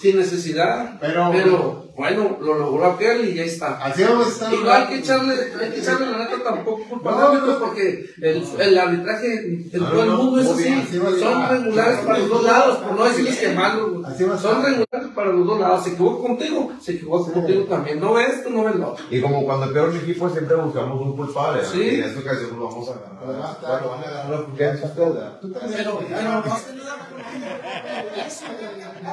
sin necesidad. Pero- Pero bueno, lo logró aquel y ya está. Así vamos a estar. Y no hay que echarle, hay que echarle la neta tampoco culpa No, porque el, el arbitraje en todo el mundo es así. Son regulares para los dos lados, por no decirles que malos. Son regulares para los dos lados. Se equivocó contigo, se equivocó contigo también. No ves esto, no ves lo otro. Y como cuando peor un equipo siempre buscamos un culpable. ¿no? Sí. Y en esta ocasión pues, vamos a ganar. Bueno, van a ganar los Fulgencio ustedes, ¿verdad? Tú también. Pero, pero no has tenido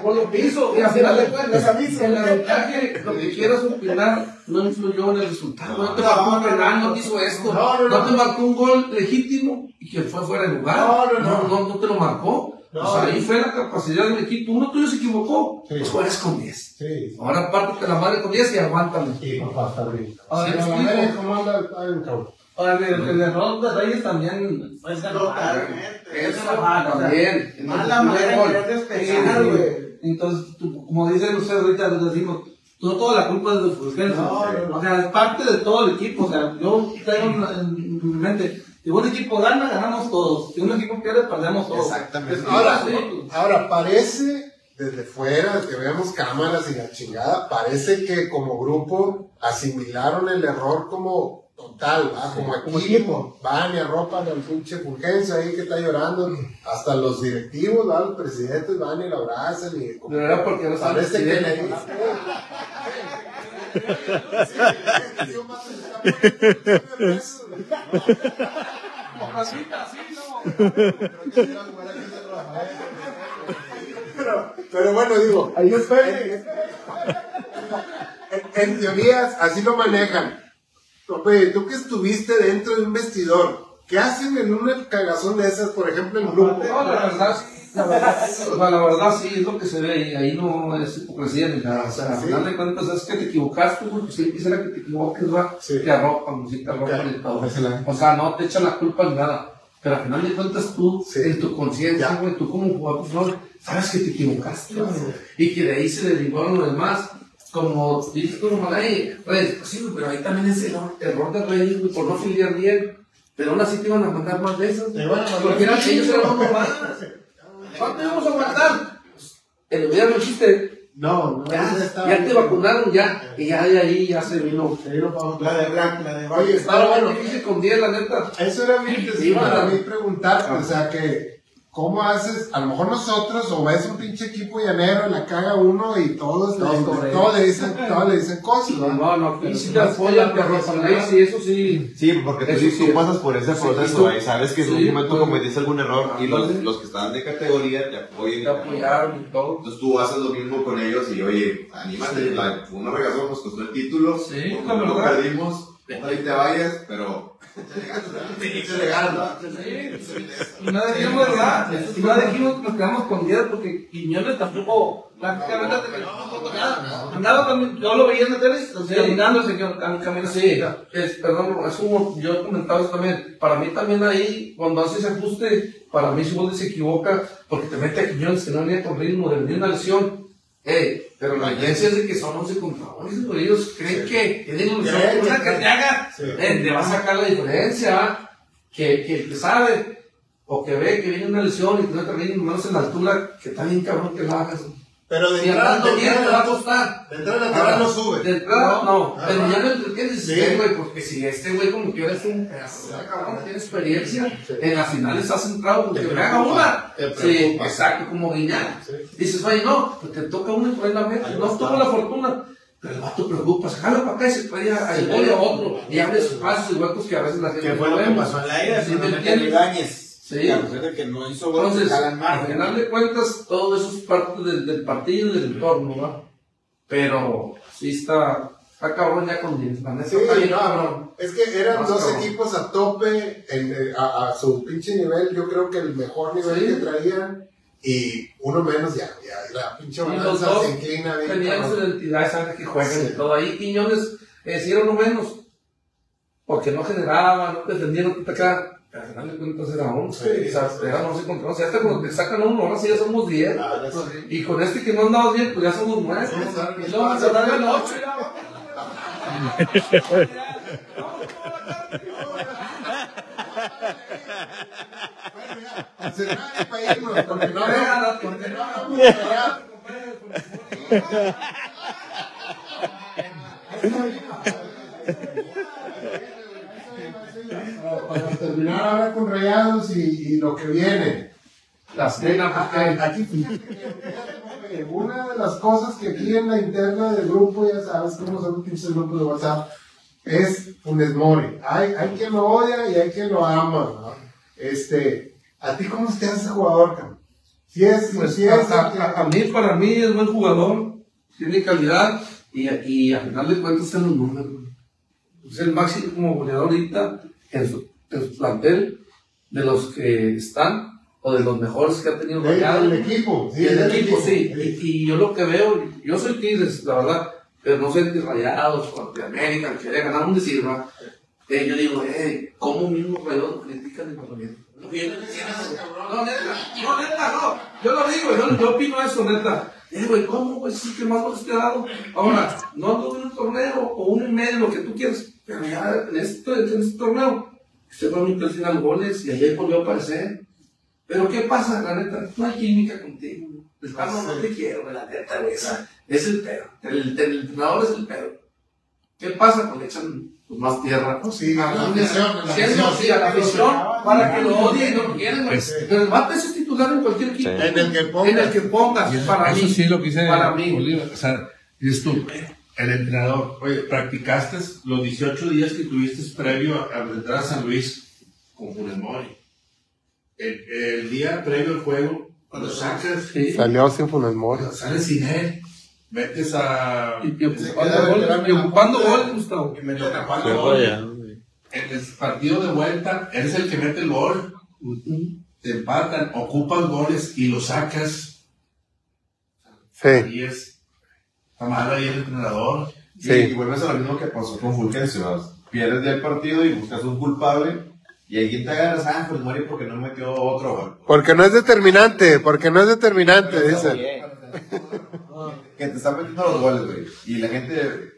Por lo que hizo, y al final de cuentas, el arbitraje, lo que quieras opinar, no influyó en el resultado. No te marcó un penal, no te hizo esto. No, no, no. te marcó un gol legítimo y que fue fuera de lugar. No, no, no. no, no te lo marcó. No. ahí fue la capacidad del equipo. Uno tuyo se equivocó, Sí. pues juegas con 10. Sí. Ahora pártate la madre con 10 y aguántame. Sí, papá, está bien. Sí, ¿me la explico? manera ¿Cómo anda el padre, cabrón? Ahora, el, el error de Reyes también error. Eso también. Manera de güey. Entonces, tú- como dicen ustedes ahorita, les decimos, no toda la culpa es de Fulgencio. No, no, no. O sea, es parte de todo el equipo. O sea, yo tengo en, en mi mente, si un equipo gana, ganamos todos. Si un equipo pierde, perdemos todos. Exactamente. Ahora, Sí. ahora parece, desde fuera, que veamos cámaras y la chingada, parece que como grupo asimilaron el error como total, ¿va? como, equipo. Van y arropan al pinche Fulgencio ahí que está llorando. Hasta los directivos, ¿va? los presidentes van y lo abrazan. Y como- Pero era porque no parece que presidente. Pero, pero bueno, digo, en, en teorías así lo manejan. Oye, tú que estuviste dentro de un vestidor, ¿qué hacen en una cagazón de esas, por ejemplo, en grupo? No, la verdad, sí, la verdad, la verdad sí, es lo que se ve ahí, ahí no es hipocresía ni nada, o sea, al Sí. final de cuentas es que te equivocaste, güey, pues si quisiera que te equivoques, va, Sí. te arropan, sí, te arropan y todo. O sea, no te echan la culpa ni nada, pero al final de cuentas tú, Sí. en tu conciencia, güey, tú como jugador, pues, no, sabes que te equivocaste, güey, y que de ahí se derivaron los demás. Como dices tú, ahí, pues, pues sí, pero ahí también es el error, error de Reyes, güey, por no filiar bien. Pero aún así te iban a mandar más de esas. Te iban a mandar Porque eran más. ellos eran uno más. ¿Cuánto íbamos a aguantar? El gobierno existe. No, no, Ya, ya te vacunaron, ya. Y ya de ahí ya se vino. La de Black, la de Oye, Estaba bueno. difícil con 10, la neta. Eso era bien Sí, sí, para mí preguntarte, o sea, que ¿cómo haces? A lo mejor nosotros, o ves un pinche equipo llanero, la caga uno y todos, Todos le, corren. todos le dicen, todos le dicen cosas, ¿no? No, no, sí te apoyan, te arropan ahí, sí, eso sí. Sí, porque tú, sí tú pasas por ese Sí, proceso ahí, sabes que en sí, un momento pues, cometiste algún error y los, los que están de categoría te apoyan. y Te apoyaron y todo. Entonces tú haces lo mismo con ellos y oye, anímate, la, fue una regazón, nos costó el título, Sí, la verdad. perdimos, ojalá y te vayas, pero se le ganas, ¿no? Y no dijimos, ¿verdad? Y no dijimos que nos quedamos con 10 porque Quiñones tampoco prácticamente nada. Andaba también, yo lo veía en la tele, caminando, señor, cam- caminando. Sí, es, perdón, es como yo he comentado eso también. Para mí también ahí, cuando hace ese ajuste, para mí si vos se equivoca, porque te mete a Quiñones que no venía con ritmo, de venir una lesión. Ey, pero la evidencia es de que son 11 contra 11, güey. ellos creen que tienen una que- te haga, Sí. eh, te va a sacar la diferencia, que, que el que sabe, o que ve que viene una lesión y que no te ritmo, menos en la altura, que está bien cabrón que lo hagas. Pero de entrada, de bien te va a entrada, costar. de entrada, de entrada no sube. De entrada, no, pero ya lo entretienes, Sí. sí, güey, porque si este güey como que eres un pedazo de cabrón, tiene experiencia, en las finales has entrado, porque Te me haga una. te Sí, exacto, como Guiñán. Sí. Dices, oye, no, pues te toca uno y por ahí la meta, no tuvo la fortuna. Pero el vato preocupa, se jala para acá y se trae a y a otro, y abre espacios y huecos que a veces la gente ¿Qué fue lo que pasó en la ida? Sí, Si ¿me no entiendes? Ibáñez. Sí. A pesar de que no hizo gol, Entonces, al final de cuentas, todo eso es parte del, del partido y del entorno, ¿va? Pero sí está, está cabrón ya con 10, la neta Sí, está bien no, cabrón. Es que eran Más dos cabrón. equipos a tope, en, eh, a, a su pinche nivel, yo creo que el mejor nivel Sí. que traían, y uno menos ya, ya la pinche balanza se inclina bien. Tenían su identidad, saben que juegan Sí. y todo. Ahí Quiñones eh, sí era uno menos, porque no generaba, no te acá. Al final de cuentas era 11, Sí, o sea, sí. era 11 contra 11. Hasta cuando te sacan a uno, ahora sí ya somos 10. Ah, ya sé. Y con este que no andabas bien, pues ya somos 9. Sí, claro, y luego vamos a darle el 8 ya. Cerrar para irnos, porque no porque no hablamos de allá. Para terminar ahora con Rayados y, y lo que viene. La cena, porque. Aquí fíjate que una de las cosas que aquí en la interna del grupo, ya sabes cómo son los pinches grupos de WhatsApp, es Funes Mori. Hay, hay quien lo odia y hay quien lo ama. ¿no? Este, ¿A ti cómo se te hace jugador, cabrón? Si es, Pues, si es a, mí, para mí, es buen jugador, tiene calidad y, y al final de cuentas están los números. Es el máximo como goleador ahorita en su, su plantel de los que están o de los mejores que ha tenido Rayados. del equipo. Sí, el equipo, sí. Y, y yo lo que veo, yo soy Tigres, la verdad, pero no soy de Rayados de América, que haya ganado un decir, ¿va? Eh, yo digo, eh, ¿cómo mismo Rayados critican el Parlamento? No, neta, no, neta, no. Yo lo digo, yo, yo opino eso, neta. Eh, güey, ¿cómo, güey? Sí, que más goles te ha dado. Ahora, no en un torneo o un y medio, lo que tú quieras, pero ya en este, en este torneo, este fue mi final goles y ayer volvió a aparecer. Pero ¿qué pasa, la neta? No hay química contigo. El Pablo no te quiero, güey, la neta, güey. Es el pedo. El, el entrenador es el pedo. ¿Qué pasa? Pues le echan pues, más tierra. No, sí, a la afición, sí, no, a la para que lo odien y no lo quieran. güey. Sí. Pero el vato es titular en cualquier equipo. En el que ponga. En el que pongas, para Eso mí. sí lo que dice Para mí. Bolívar. O sea, dices tú, el entrenador, oye, practicaste los 18 días que tuviste previo a, a entrar a San Luis con Funes Mori. El, el día previo al juego, cuando sacas, Sí. Salió sin Funes Mori. sales sin él. metes a. Y, y ocupando gol, Gustavo. y Gol. En el partido de vuelta, eres el que mete el gol. Te empatan, ocupas goles y lo sacas. Sí. Y es. Está mal ahí el entrenador. Sí. Y vuelves a lo mismo que pasó con Fulgencio. Pierdes ya el partido y buscas un culpable. Y alguien te agarras, ah, pues muere porque no metió otro gol. Porque no es determinante, porque no es determinante, dicen. Que te están metiendo los goles, güey. Y la gente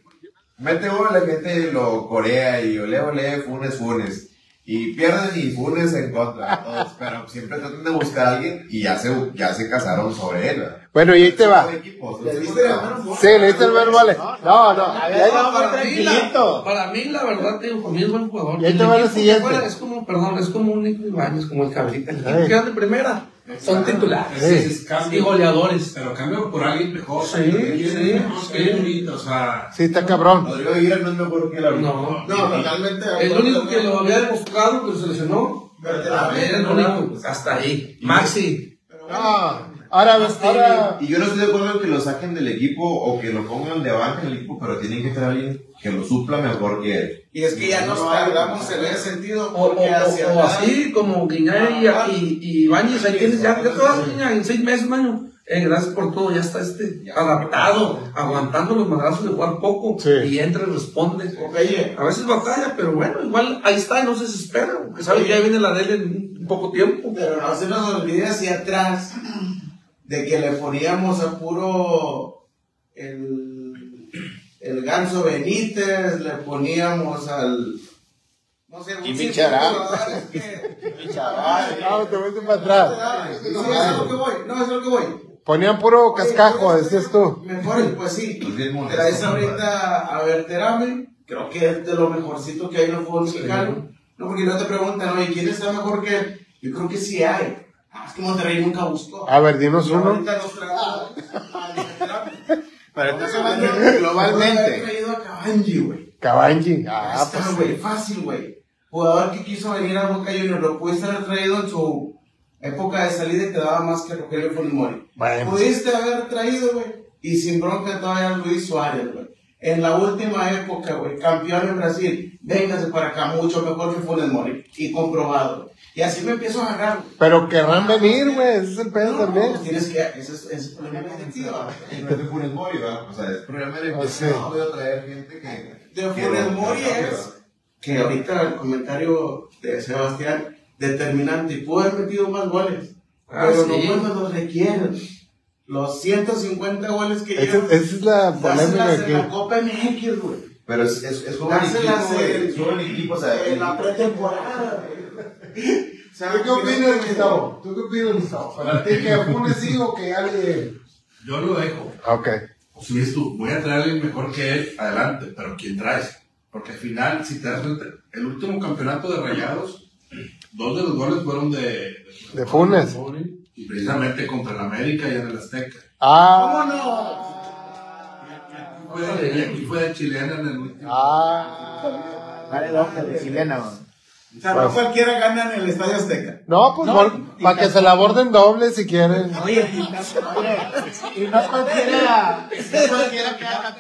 mete gol, la gente lo corea y ole, ole, funes, funes. Y pierden y funes en contra. Todos, pero siempre tratan de buscar a alguien y ya se, ya se casaron sobre él. ¿verdad? Bueno, y ahí te va. Sí, le diste el vale. No, no. y ahí- No, para, mí, la, para mí, la verdad, te digo, para mí es buen jugador. Y ahí te va lo siguiente. Es como, perdón, es como un Nico Ibáñez, como el Cabrita. El que anda de primera son titulares y goleadores. Pero cambio por alguien mejor. Sí, sí, sí. ahorita, O sea, Sí, está cabrón. Rodrigo Aguirre no es mejor que la No, No, totalmente. el único que lo había demostrado que se lesionó. Verdaderamente, Era el único, pues, hasta ahí. Maxi. No. Ahora, ahora. Y yo no estoy de acuerdo en que lo saquen del equipo o que lo pongan de banca en el equipo, pero tienen que tener alguien que lo supla mejor que él. Y es que ya nos tardamos en ese sentido. O, o, Porque hacia o, o atrás- así como Guiñay y, y, y Ibáñez, ahí tienes ya, ya te vas Guiñay en seis meses, año. Eh, gracias por todo, ya está este adaptado, aguantando los madrazos de jugar poco Sí. y entra y responde. Oye, A veces batalla, pero bueno, igual ahí está y no se desespera, porque sabe que ya viene la de él en un poco tiempo. Pero no se nos olvide hacia atrás de que le poníamos a puro el, el ganso Benítez, le poníamos al. No sé, un Jimmy que- No, te fuiste para atrás. Sí, eso es lo que voy, no, eso es lo que voy. Ponían puro cascajo, decías tú. Mejor, pues sí. Pues Traes ahorita a Berterame, creo que es de lo mejorcito que hay en el fútbol mexicano. No, porque no te preguntan, oye, ¿quién está mejor que él? Yo creo que sí hay. Ah, Es que Monterrey nunca buscó. A ver, dinos uno. ahorita nos trajo. Pero estás hablando Pudo haber globalmente. traído a Cabanji, güey. Cabanji. Ah, Ah, pues. güey, fácil, güey. Jugador que quiso venir a Boca Juniors, lo pudiste haber traído en su época de salida y te daba más que Rogelio Funes Mori. Bueno. Pudiste haber traído, güey. Y sin bronca todavía Luis Suárez, güey. En la última época, güey, campeón en Brasil. Véngase para acá, mucho mejor que Funes Mori. Y comprobado. güey. Y así me empiezo a agarrar. güey. Pero querrán venir, güey. Ese es el pedo No, también. pues tienes que. Ese es, ese es el problema directivo. Y no es de Funes Mori, ¿verdad? O sea, es problema de Ah, que sí. no puedo traer gente que... De que Funes Mori es que ahorita el comentario de Sebastián determinante y pudo haber metido más goles Ah, pero sí. no cuando los requieren los 150 goles que Esa, llevan esa es la polémica en la. Copa MX güey Pero es, es, es joven Dáselas equipo, en- Es joven equipo, o sea... en la pretemporada güey. O sea, ¿Tú qué opinas, Gustavo? ¿Tú qué opinas, Gustavo? ¿Para ti que Funes sí o que alguien? yo lo dejo. Ok. Si ves tú, voy a traer a alguien mejor que él, adelante, pero ¿quién traes? Porque al final, si te das cuenta, el último campeonato de Rayados, dos de los goles fueron de, De Funes. y precisamente contra el América y en el Azteca. Ah. Fue de- y fue de chilena en el último. Ah. Vale, dos de chilena, güey. o sea no cualquiera gana en el Estadio Azteca No, pues para que se la aborden doble si quieren. Oye, y no, oye, y no cualquiera, no cualquiera CBVA,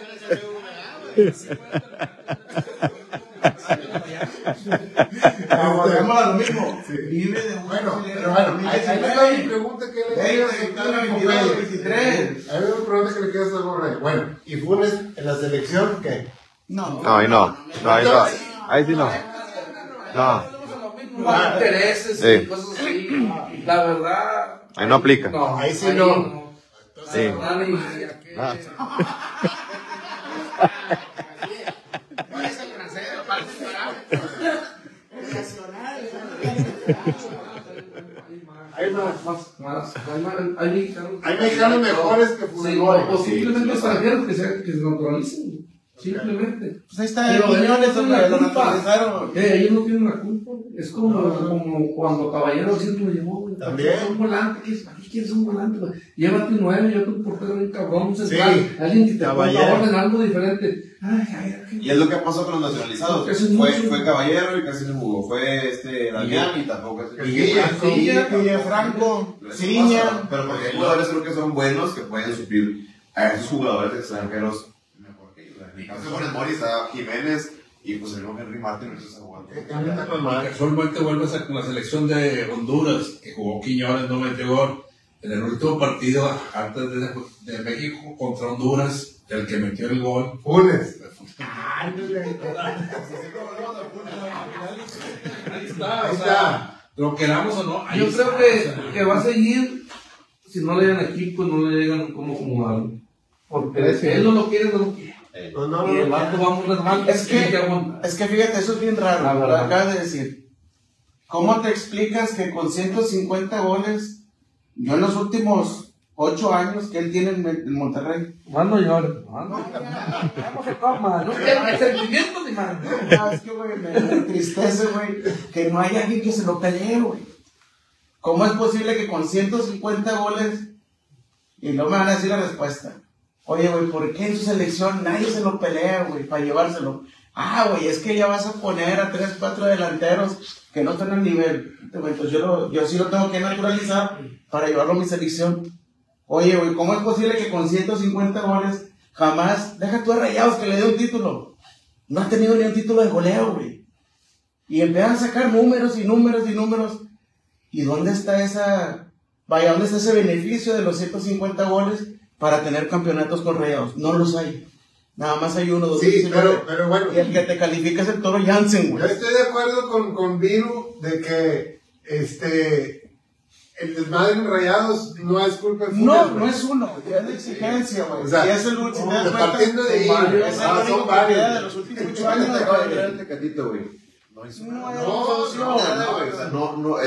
Pero volvemos a lo mismo vive de un Bueno, pero bueno, ahí va mi 2019. pregunta que le. Ahí mi pregunta que le quieras hacer a Borrell. Bueno, ¿y Funes en la selección qué? no No, ahí no. No, ahí no. Ahí sí no. No. No intereses Sí. y cosas así. La verdad. Ahí no aplica. No, Ahí sí no. Sí. La verdad, ni- ni a qué- Ah. Hay más, más, más, hay más, hay mexicanos. Hay mexicanos mejores que Sí, Funes o, simplemente extranjeros que se, que se naturalicen. Simplemente. pues ahí está Pero ellos no tienen lo la culpa. naturalizaron Eh, ellos no tienen la culpa. Es como, como cuando Caballero siempre lo llevó, güey. También. Un volante, ¿qué es? ¿Para qué quieres un volante, güey? Llévate un nueve, llévate un portero bien cabrón, un central. Sí. Alguien que te ponga Caballero. orden, algo diferente. Ay, ay, ay. Y es lo que pasó con los nacionalizados. Es Fue, mucho. fue Caballero y casi no jugó. Fue este Damián y tampoco es Ciña, Franco, Ciña. Pero porque hay jugadores creo que son buenos que pueden suplir a esos jugadores extranjeros mejor que ellos. En mi caso, con el Mori está Jiménez y pues el mismo Henry Martin no jugando. Y Casualmente vuelves a- con la selección de Honduras, que jugó Quiñones, no metió gol. En el último partido, antes de, de México contra Honduras, el que metió el gol. Funes. Ahí está, Ahí está. Lo queramos o no, ahí Yo está. creo que, que va a seguir si no le llegan equipo, no le llegan cómo acomodarlo. Porque si él no lo quiere, no lo quiere. No, no, Y el no. vato va a morrer mal, Es que-. Es que fíjate, eso es bien raro, La lo acabas de decir. ¿Cómo te explicas que con 150 goles, yo en los últimos 8 años que él tiene en, Monterrey, Mano llore, mano. Vamos a coma, no quiero sentimientos ni más. No, es que, güey, me, me entristece, güey, que no haya alguien que se lo pelee, güey. ¿Cómo es posible que con 150 goles, y no me van a decir la respuesta, oye, güey, ¿por qué en su selección nadie se lo pelea, güey, para llevárselo? Ah, güey, es que ya vas a poner a 3, 4 delanteros que no están al nivel. Entonces yo, lo- yo sí lo tengo que naturalizar para llevarlo a mi selección. Oye, güey, ¿cómo es posible que con 150 goles jamás, deja tú a Rayados que le dé un título? No ha tenido ni un título de goleo, güey. Y empiezan a sacar números y números y números. ¿Y dónde está esa, vaya, dónde está ese beneficio de los 150 goles para tener campeonatos con Rayados? No los hay. Nada más hay uno, dos, Sí, diecinueve. pero, pero bueno. Y el que te califica es el Toro Jansen, Yo güey. estoy de acuerdo con, con Viru de que este el desmadre en rayados no es culpa de Funes, No, no es uno, es de exigencia, güey. O sea, y es el último. no, partiendo de ahí, es el Ah, único son que varios. queda de los últimos ocho Acaba años de de traer Rayados. el Tecatito, güey. No No, no, no,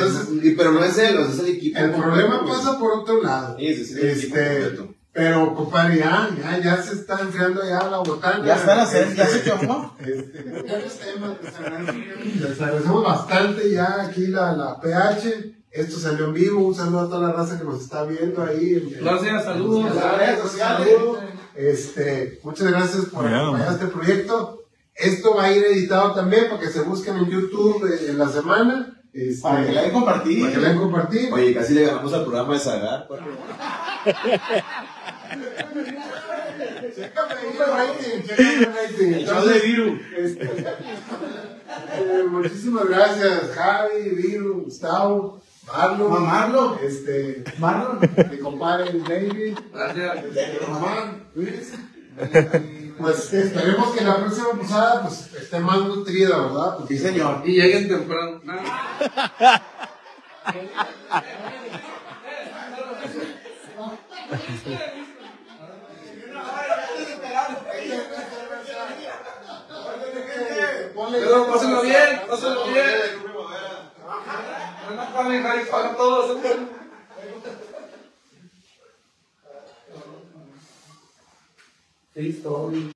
pero no es él, es el equipo. El problema pasa por otro lado. Sí, sí, sí, el equipo Este. Pero, compadre, ya, ya, ya se está enfriando ya la botana. Ya está la sed, ya Este, se quemó. Este, buenos temas, les agradecemos- les agradecemos bastante ya aquí la, la PH. Esto salió en vivo. Un saludo a toda la raza que nos está viendo ahí. Gracias, saludos. en las redes sociales. Este, muchas gracias por acompañar este proyecto. Esto va a ir editado también para que se busquen en YouTube en la semana. Este, Para que la hayan compartido. para que la hayan compartido. Oye, casi le ganamos al programa de Sagar. Este, eh, muchísimas gracias, Javi, Viru, Gustavo, Marlon. Marlon. Este, Marlon. mi compadre David, Gracias. Román, Luis. Y, Pues esperemos que la próxima posada pues, esté más nutrida, ¿verdad? Sí, señor. Y lleguen temprano. Pero pásenlo bien, pásenlo bien. No paguen, Javi, pagan todos. Listo.